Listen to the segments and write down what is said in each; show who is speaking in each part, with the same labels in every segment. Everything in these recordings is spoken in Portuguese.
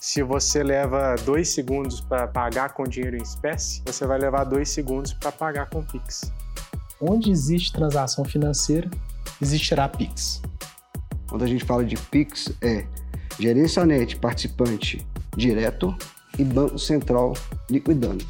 Speaker 1: Se você leva dois segundos para pagar com dinheiro em espécie, você vai levar dois segundos para pagar com Pix.
Speaker 2: Onde existe transação financeira, existirá Pix.
Speaker 3: Quando a gente fala de Pix, é gerência net participante direto e Banco Central liquidando.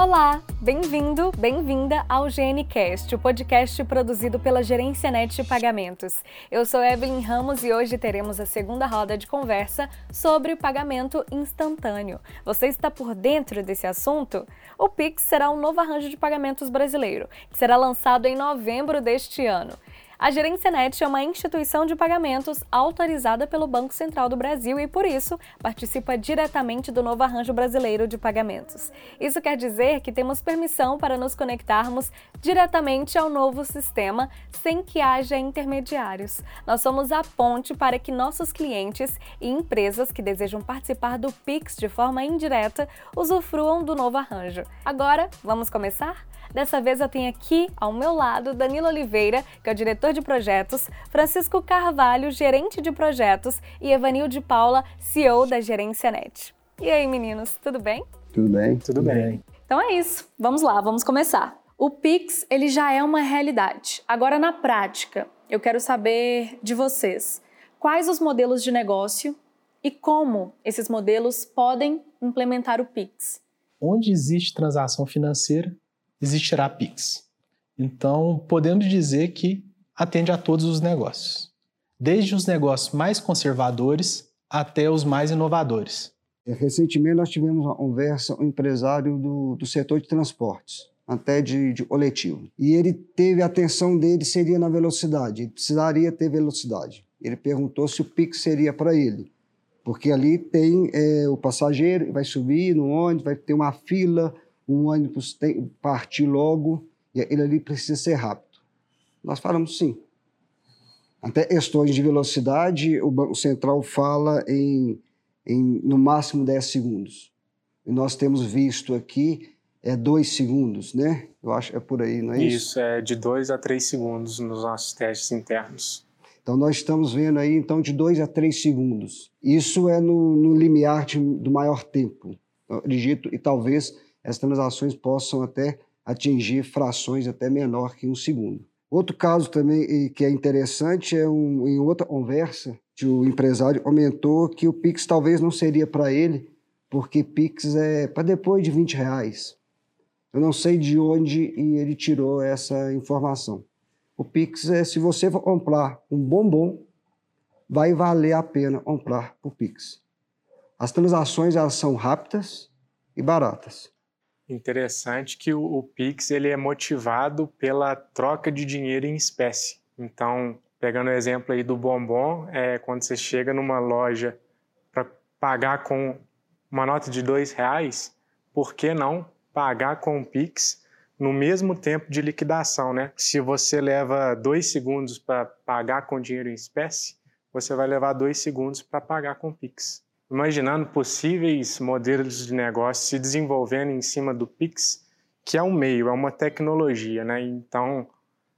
Speaker 4: Olá, bem-vindo, bem-vinda ao GNCast, o podcast produzido pela Gerência Net Pagamentos. Eu sou Evelyn Ramos e hoje teremos a segunda roda de conversa sobre pagamento instantâneo. Você está por dentro desse assunto? O Pix será um novo arranjo de pagamentos brasileiro, que será lançado em novembro deste ano. A Gerência Net é uma instituição de pagamentos autorizada pelo Banco Central do Brasil e, por isso, participa diretamente do novo arranjo brasileiro de pagamentos. Isso quer dizer que temos permissão para nos conectarmos diretamente ao novo sistema sem que haja intermediários. Nós somos a ponte para que nossos clientes e empresas que desejam participar do Pix de forma indireta usufruam do novo arranjo. Agora, vamos começar? Dessa vez eu tenho aqui ao meu lado Danilo Oliveira, que é o diretor de projetos, Francisco Carvalho, gerente de projetos, e Evanil de Paula, CEO da Gerência Net. E aí, meninos, tudo bem?
Speaker 3: Tudo bem?
Speaker 1: Tudo bem.
Speaker 4: Então é isso. Vamos lá, vamos começar. O Pix, ele já é uma realidade. Agora na prática, eu quero saber de vocês, quais os modelos de negócio e como esses modelos podem implementar o Pix?
Speaker 2: Onde existe transação financeira, existirá Pix. Então, podemos dizer que atende a todos os negócios, desde os negócios mais conservadores até os mais inovadores.
Speaker 3: É, recentemente nós tivemos uma conversa com um empresário do, do setor de transportes, até de, de coletivo. E ele teve a atenção dele seria na velocidade, ele precisaria ter velocidade. Ele perguntou se o Pix seria para ele, porque ali tem é, o passageiro, vai subir no ônibus, vai ter uma fila, um ônibus tem, partir logo e ele ali precisa ser rápido. Nós falamos sim. Até questões de velocidade, o Banco Central fala em, em no máximo 10 segundos. E nós temos visto aqui é dois segundos, né? Eu acho é por aí, não é isso?
Speaker 1: Isso, é de 2 a 3 segundos nos nossos testes internos.
Speaker 3: Então nós estamos vendo aí então de 2 a 3 segundos. Isso é no, no limiar de, do maior tempo. Eu acredito e talvez as transações possam até atingir frações até menor que um segundo. Outro caso também que é interessante é um, em outra conversa que o empresário comentou que o Pix talvez não seria para ele, porque Pix é para depois de 20 reais. Eu não sei de onde ele tirou essa informação. O Pix é se você for comprar um bombom, vai valer a pena comprar o Pix. As transações elas são rápidas e baratas.
Speaker 1: Interessante que o, o Pix ele é motivado pela troca de dinheiro em espécie. Então, pegando o exemplo aí do bombom, é quando você chega numa loja para pagar com uma nota de dois reais, por que não pagar com o Pix no mesmo tempo de liquidação, né? Se você leva dois segundos para pagar com dinheiro em espécie, você vai levar dois segundos para pagar com Pix imaginando possíveis modelos de negócio se desenvolvendo em cima do Pix, que é um meio, é uma tecnologia, né? Então,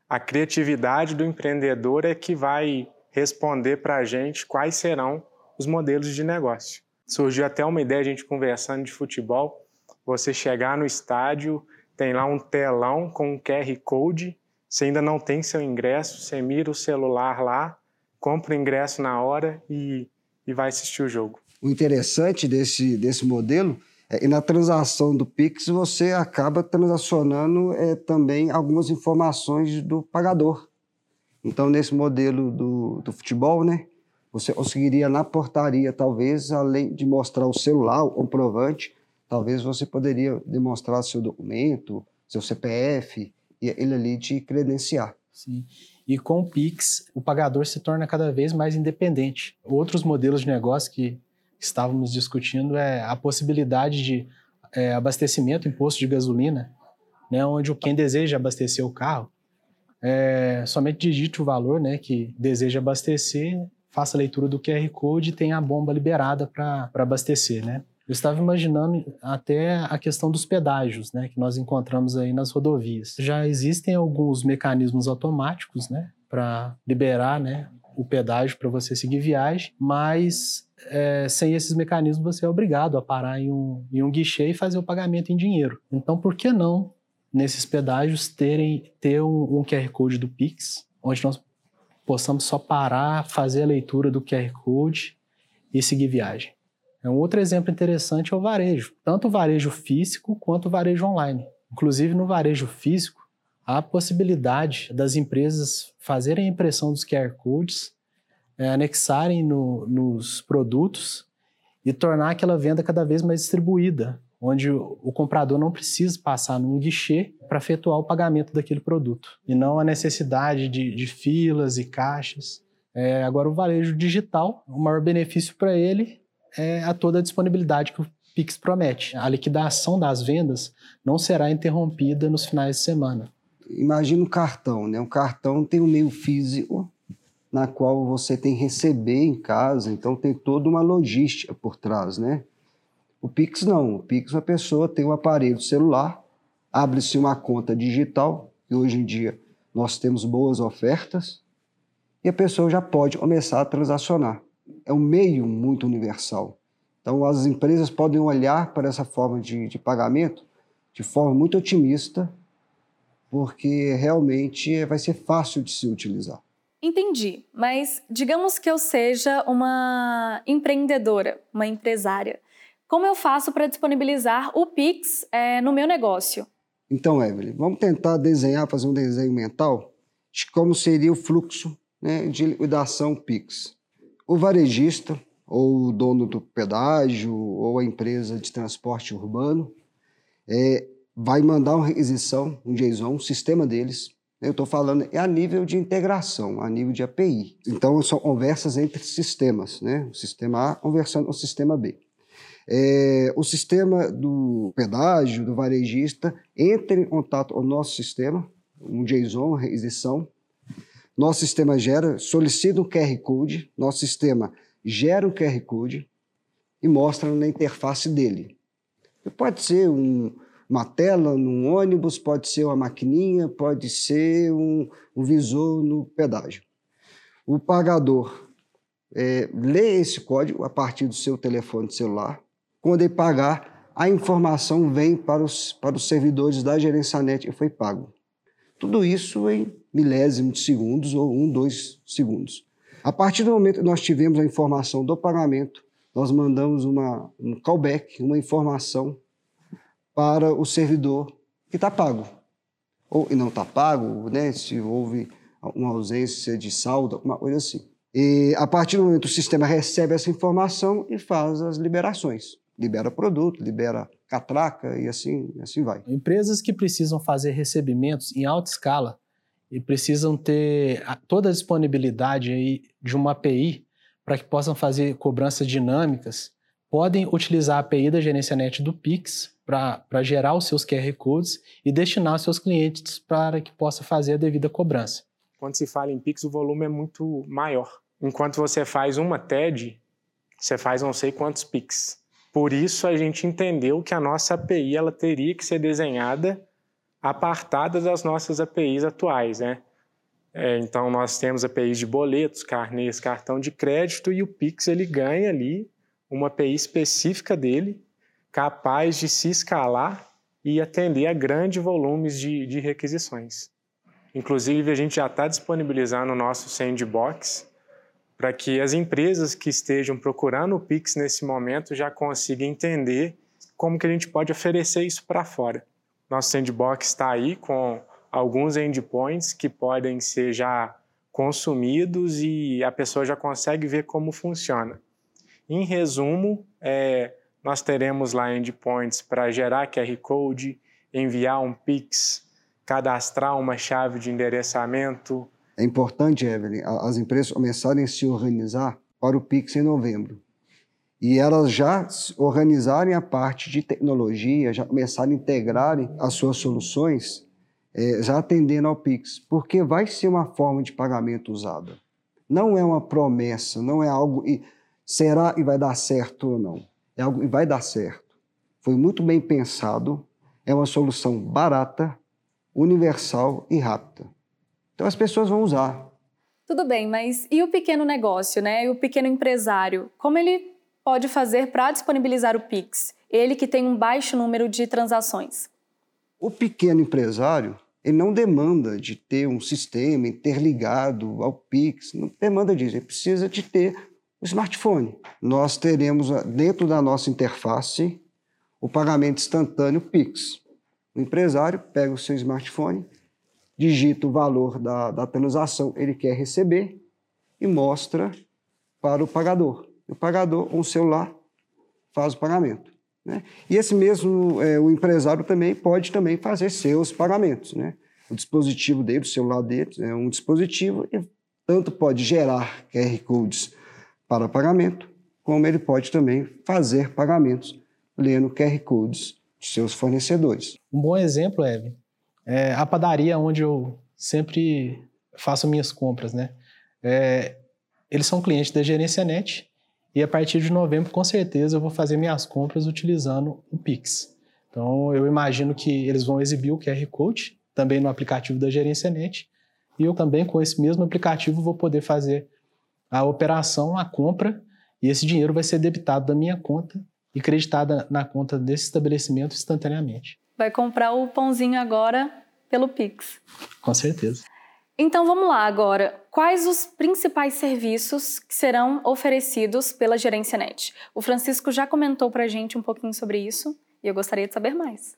Speaker 1: a criatividade do empreendedor é que vai responder para a gente quais serão os modelos de negócio. Surgiu até uma ideia, a gente conversando de futebol, você chegar no estádio, tem lá um telão com um QR Code, você ainda não tem seu ingresso, você mira o celular lá, compra o ingresso na hora e, e vai assistir o jogo
Speaker 3: o interessante desse, desse modelo é que na transação do Pix você acaba transacionando é, também algumas informações do pagador. Então, nesse modelo do, do futebol, né, você conseguiria na portaria, talvez, além de mostrar o celular, o comprovante, talvez você poderia demonstrar seu documento, seu CPF, e ele ali te credenciar.
Speaker 2: Sim. E com o Pix, o pagador se torna cada vez mais independente. Outros modelos de negócio que estávamos discutindo é a possibilidade de é, abastecimento em posto de gasolina, né, onde quem deseja abastecer o carro é, somente digite o valor né, que deseja abastecer, faça a leitura do QR Code e tenha a bomba liberada para abastecer. Né? Eu estava imaginando até a questão dos pedágios, né, que nós encontramos aí nas rodovias. Já existem alguns mecanismos automáticos, né, para liberar, né, o pedágio para você seguir viagem, mas é, sem esses mecanismos você é obrigado a parar em um, em um guichê e fazer o pagamento em dinheiro. Então, por que não nesses pedágios terem ter um, um QR Code do Pix, onde nós possamos só parar, fazer a leitura do QR Code e seguir viagem? É um outro exemplo interessante é o varejo, tanto o varejo físico quanto o varejo online. Inclusive no varejo físico, há a possibilidade das empresas fazerem a impressão dos QR Codes, é, anexarem no, nos produtos e tornar aquela venda cada vez mais distribuída, onde o, o comprador não precisa passar num guichê para efetuar o pagamento daquele produto, e não a necessidade de, de filas e caixas. É, agora, o varejo digital, o maior benefício para ele é a toda a disponibilidade que o Pix promete. A liquidação das vendas não será interrompida nos finais de semana.
Speaker 3: Imagina um cartão, né? Um cartão tem um meio físico na qual você tem que receber em casa, então tem toda uma logística por trás, né? O Pix não. O Pix, a pessoa tem um aparelho celular, abre-se uma conta digital, e hoje em dia nós temos boas ofertas, e a pessoa já pode começar a transacionar. É um meio muito universal. Então, as empresas podem olhar para essa forma de, de pagamento de forma muito otimista, porque realmente vai ser fácil de se utilizar.
Speaker 4: Entendi, mas digamos que eu seja uma empreendedora, uma empresária. Como eu faço para disponibilizar o Pix é, no meu negócio?
Speaker 3: Então, Evelyn, vamos tentar desenhar, fazer um desenho mental de como seria o fluxo né, de liquidação Pix. O varejista, ou o dono do pedágio, ou a empresa de transporte urbano, é, vai mandar uma requisição, um JSON, um sistema deles. Eu estou falando é a nível de integração, a nível de API. Então, são conversas entre sistemas, né? O sistema A conversando com o sistema B é, o sistema do pedágio, do varejista, entra em contato com o nosso sistema, um JSON, requisição. Nosso sistema gera, solicita um QR Code, nosso sistema gera um QR Code e mostra na interface dele. Pode ser um, uma tela num ônibus, pode ser uma maquininha, pode ser um, um visor no pedágio. O pagador é, lê esse código a partir do seu telefone celular, quando ele pagar, a informação vem para os, para os servidores da Gerencianet e foi pago. Tudo isso em milésimos de segundos ou um, dois segundos. A partir do momento que nós tivemos a informação do pagamento, nós mandamos uma, um callback, uma informação para o servidor que está pago. Ou e não está pago, né, se houve uma ausência de saldo, alguma coisa assim. E a partir do momento que o sistema recebe essa informação e faz as liberações libera produto, libera catraca e assim, assim vai.
Speaker 2: Empresas que precisam fazer recebimentos em alta escala e precisam ter toda a disponibilidade aí de uma API para que possam fazer cobranças dinâmicas, podem utilizar a API da GerenciaNet do Pix para gerar os seus QR Codes e destinar os seus clientes para que possa fazer a devida cobrança.
Speaker 1: Quando se fala em Pix, o volume é muito maior. Enquanto você faz uma TED, você faz não sei quantos Pix. Por isso a gente entendeu que a nossa API ela teria que ser desenhada apartada das nossas APIs atuais, né? É, então nós temos APIs de boletos, carnês, cartão de crédito e o Pix ele ganha ali uma API específica dele, capaz de se escalar e atender a grandes volumes de, de requisições. Inclusive a gente já está disponibilizando o nosso sandbox para que as empresas que estejam procurando o Pix nesse momento já consigam entender como que a gente pode oferecer isso para fora. Nosso sandbox está aí com alguns endpoints que podem ser já consumidos e a pessoa já consegue ver como funciona. Em resumo, é, nós teremos lá endpoints para gerar QR Code, enviar um Pix, cadastrar uma chave de endereçamento,
Speaker 3: é importante, Evelyn, as empresas começarem a se organizar para o Pix em novembro. E elas já organizarem a parte de tecnologia, já começarem a integrarem as suas soluções, é, já atendendo ao Pix, porque vai ser uma forma de pagamento usada. Não é uma promessa, não é algo e será e vai dar certo ou não. É algo e vai dar certo. Foi muito bem pensado, é uma solução barata, universal e rápida. Então as pessoas vão usar.
Speaker 4: Tudo bem, mas e o pequeno negócio, né? E o pequeno empresário? Como ele pode fazer para disponibilizar o Pix? Ele que tem um baixo número de transações.
Speaker 3: O pequeno empresário, ele não demanda de ter um sistema interligado ao Pix, não demanda disso, ele precisa de ter o smartphone. Nós teremos ah, dentro da nossa interface o pagamento instantâneo Pix. O empresário pega o seu smartphone, digita o valor da, da transação ele quer receber e mostra para o pagador. O pagador, com o celular, faz o pagamento. Né? E esse mesmo, é, o empresário também pode também fazer seus pagamentos. Né? O dispositivo dele, o celular dele, é um dispositivo e tanto pode gerar QR Codes para pagamento, como ele pode também fazer pagamentos lendo QR Codes de seus fornecedores.
Speaker 2: Um bom exemplo, Evan, é a padaria onde eu sempre faço minhas compras. Né? É, eles são clientes da Gerência Net e a partir de novembro, com certeza, eu vou fazer minhas compras utilizando o Pix. Então, eu imagino que eles vão exibir o QR Code também no aplicativo da Gerência Net. E eu também, com esse mesmo aplicativo, vou poder fazer a operação, a compra, e esse dinheiro vai ser debitado da minha conta e creditado na conta desse estabelecimento instantaneamente.
Speaker 4: Vai comprar o pãozinho agora pelo Pix.
Speaker 2: Com certeza.
Speaker 4: Então vamos lá agora. Quais os principais serviços que serão oferecidos pela Gerência Net? O Francisco já comentou para a gente um pouquinho sobre isso e eu gostaria de saber mais.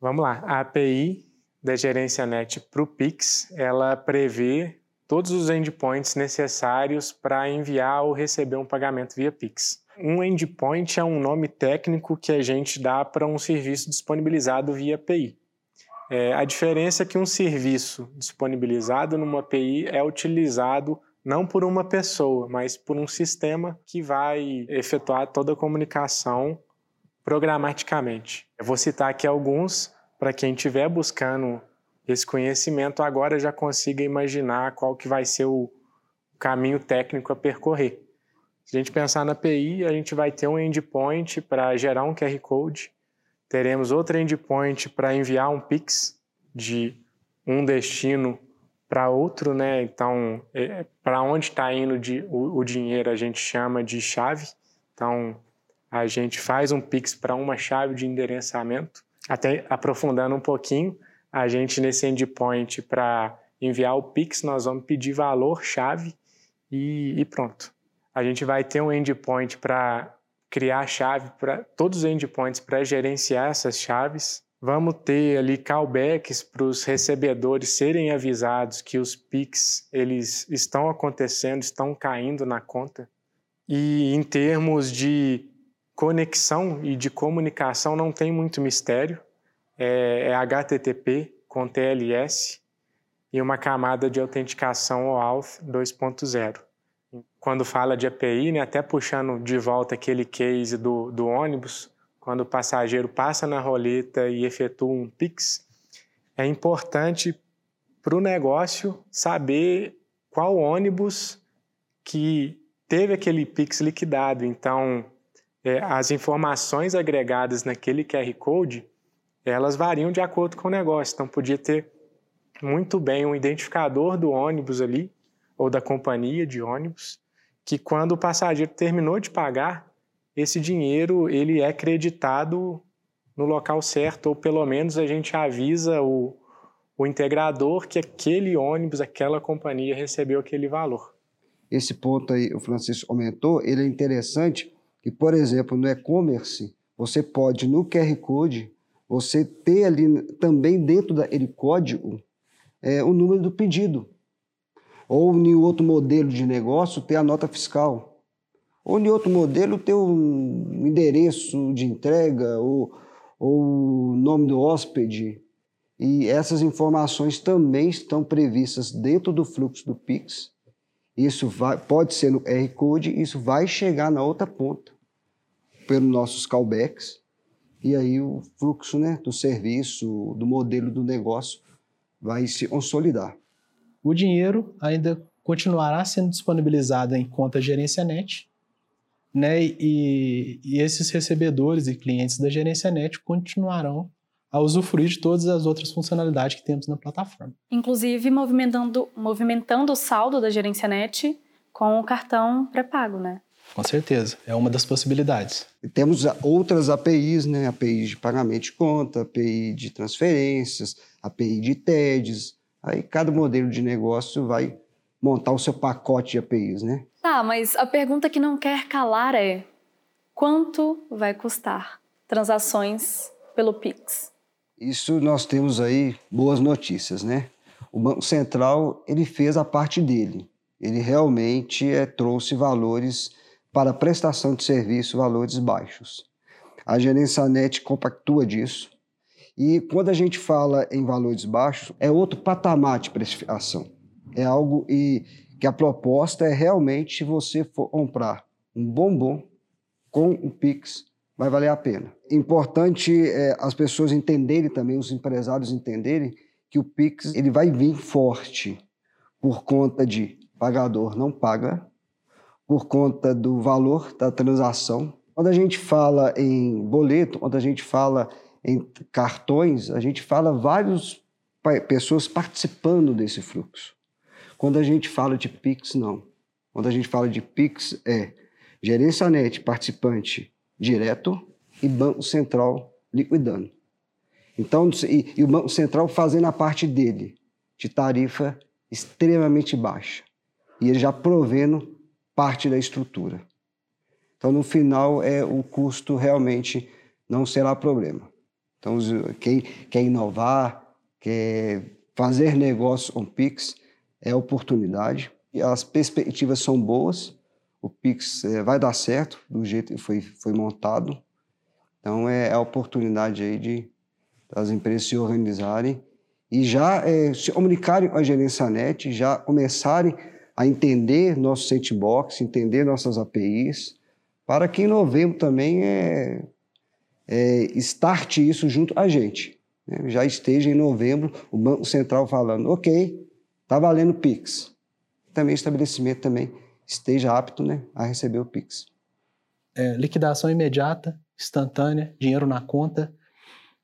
Speaker 1: Vamos lá. A API da Gerência Net para o Pix, ela prevê todos os endpoints necessários para enviar ou receber um pagamento via Pix. Um endpoint é um nome técnico que a gente dá para um serviço disponibilizado via API. É, a diferença é que um serviço disponibilizado numa API é utilizado não por uma pessoa, mas por um sistema que vai efetuar toda a comunicação programaticamente. Eu vou citar aqui alguns para quem estiver buscando esse conhecimento agora já consiga imaginar qual que vai ser o caminho técnico a percorrer. Se a gente pensar na API, a gente vai ter um endpoint para gerar um QR Code, teremos outro endpoint para enviar um Pix de um destino para outro, né? Então, é, para onde está indo de, o, o, dinheiro a gente chama de chave. Então, a gente faz um Pix para uma chave de endereçamento. Até aprofundando um pouquinho, a gente nesse endpoint para enviar o Pix, nós vamos pedir valor chave e, e pronto. A gente vai ter um endpoint para criar a chave para todos os endpoints para gerenciar essas chaves. Vamos ter ali callbacks para os recebedores serem avisados que os PICs eles estão acontecendo, estão caindo na conta. E em termos de conexão e de comunicação não tem muito mistério. É, é HTTP com TLS e uma camada de autenticação OAuth 2.0 quando fala de API, né, até puxando de volta aquele case do, do ônibus, quando o passageiro passa na roleta e efetua um PIX, é importante para o negócio saber qual ônibus que teve aquele PIX liquidado. Então, é, as informações agregadas naquele QR Code, elas variam de acordo com o negócio. Então, podia ter muito bem um identificador do ônibus ali, ou da companhia de ônibus, que quando o passageiro terminou de pagar, esse dinheiro ele é creditado no local certo, ou pelo menos a gente avisa o, o integrador que aquele ônibus, aquela companhia recebeu aquele valor.
Speaker 3: Esse ponto aí, o Francisco comentou, ele é interessante que, por exemplo, no e-commerce, você pode, no QR Code, você ter ali também dentro daquele código é, o número do pedido. Ou em outro modelo de negócio, ter a nota fiscal. Ou em outro modelo, ter um endereço de entrega ou, o nome do hóspede. E essas informações também estão previstas dentro do fluxo do Pix. Isso vai, pode ser no R Code, isso vai chegar na outra ponta, pelos nossos callbacks. E aí o fluxo né, do serviço, do modelo do negócio, vai se consolidar.
Speaker 2: O dinheiro ainda continuará sendo disponibilizado em conta gerência net, né? E, e esses recebedores e clientes da gerência net continuarão a usufruir de todas as outras funcionalidades que temos na plataforma.
Speaker 4: Inclusive movimentando, movimentando o saldo da gerência net com o cartão pré-pago, né?
Speaker 2: Com certeza, é uma das possibilidades.
Speaker 3: E temos outras APIs, né? API de pagamento de conta, API de transferências, API de TEDs. Aí cada modelo de negócio vai montar o seu pacote de APIs, né?
Speaker 4: Tá, mas a pergunta que não quer calar é: quanto vai custar transações pelo Pix?
Speaker 3: Isso nós temos aí boas notícias, né? O Banco Central ele fez a parte dele. Ele realmente é, trouxe valores para prestação de serviço, valores baixos. A gerência net compactua disso. E quando a gente fala em valores baixos, é outro patamar de precificação. É algo e que a proposta é realmente você for comprar um bombom com o Pix, vai valer a pena. Importante é, as pessoas entenderem também, os empresários entenderem que o Pix ele vai vir forte por conta de pagador não paga, por conta do valor da transação. Quando a gente fala em boleto, quando a gente fala em cartões, a gente fala várias pessoas participando desse fluxo. Quando a gente fala de Pix, não. Quando a gente fala de Pix, é gerência net, participante direto e Banco Central liquidando. Então, e, e o Banco Central fazendo a parte dele, de tarifa extremamente baixa. E ele já provendo parte da estrutura. Então, no final, é o custo realmente não será problema. Então, quem quer inovar, quer fazer negócio com Pix, é oportunidade. E as perspectivas são boas. O Pix é, vai dar certo do jeito que foi, foi montado. Então, é, é a oportunidade aí de as empresas se organizarem e já é, se comunicarem com a gerência net, já começarem a entender nosso sandbox, entender nossas APIs, para que em novembro também é, é, starte isso junto a gente. Né? Já esteja em novembro o Banco Central falando, ok, está valendo PIX. Também o estabelecimento também esteja apto né, a receber o PIX.
Speaker 2: É, liquidação imediata, instantânea, dinheiro na conta,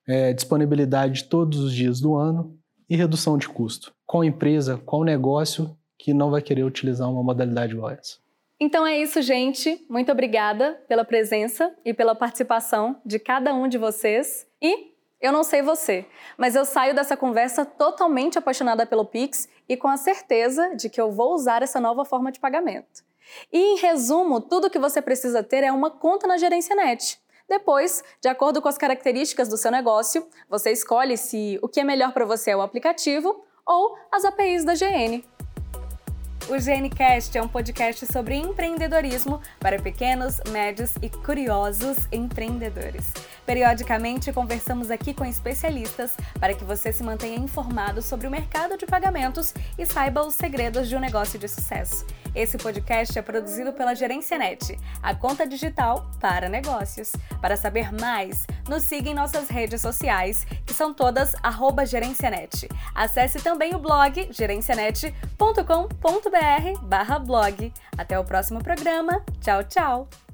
Speaker 2: é, disponibilidade todos os dias do ano e redução de custo. Qual empresa, qual negócio que não vai querer utilizar uma modalidade igual essa?
Speaker 4: Então é isso, gente. Muito obrigada pela presença e pela participação de cada um de vocês. E eu não sei você, mas eu saio dessa conversa totalmente apaixonada pelo Pix e com a certeza de que eu vou usar essa nova forma de pagamento. E em resumo, tudo que você precisa ter é uma conta na Gerência Net. Depois, de acordo com as características do seu negócio, você escolhe se o que é melhor para você é o aplicativo ou as APIs da GN. O GNCast é um podcast sobre empreendedorismo para pequenos, médios e curiosos empreendedores. Periodicamente conversamos aqui com especialistas para que você se mantenha informado sobre o mercado de pagamentos e saiba os segredos de um negócio de sucesso. Esse podcast é produzido pela Gerência Net, a conta digital para negócios. Para saber mais, nos siga em nossas redes sociais, que são todas gerencianet. Acesse também o blog gerencianet.com.br blog. Até o próximo programa. Tchau, tchau!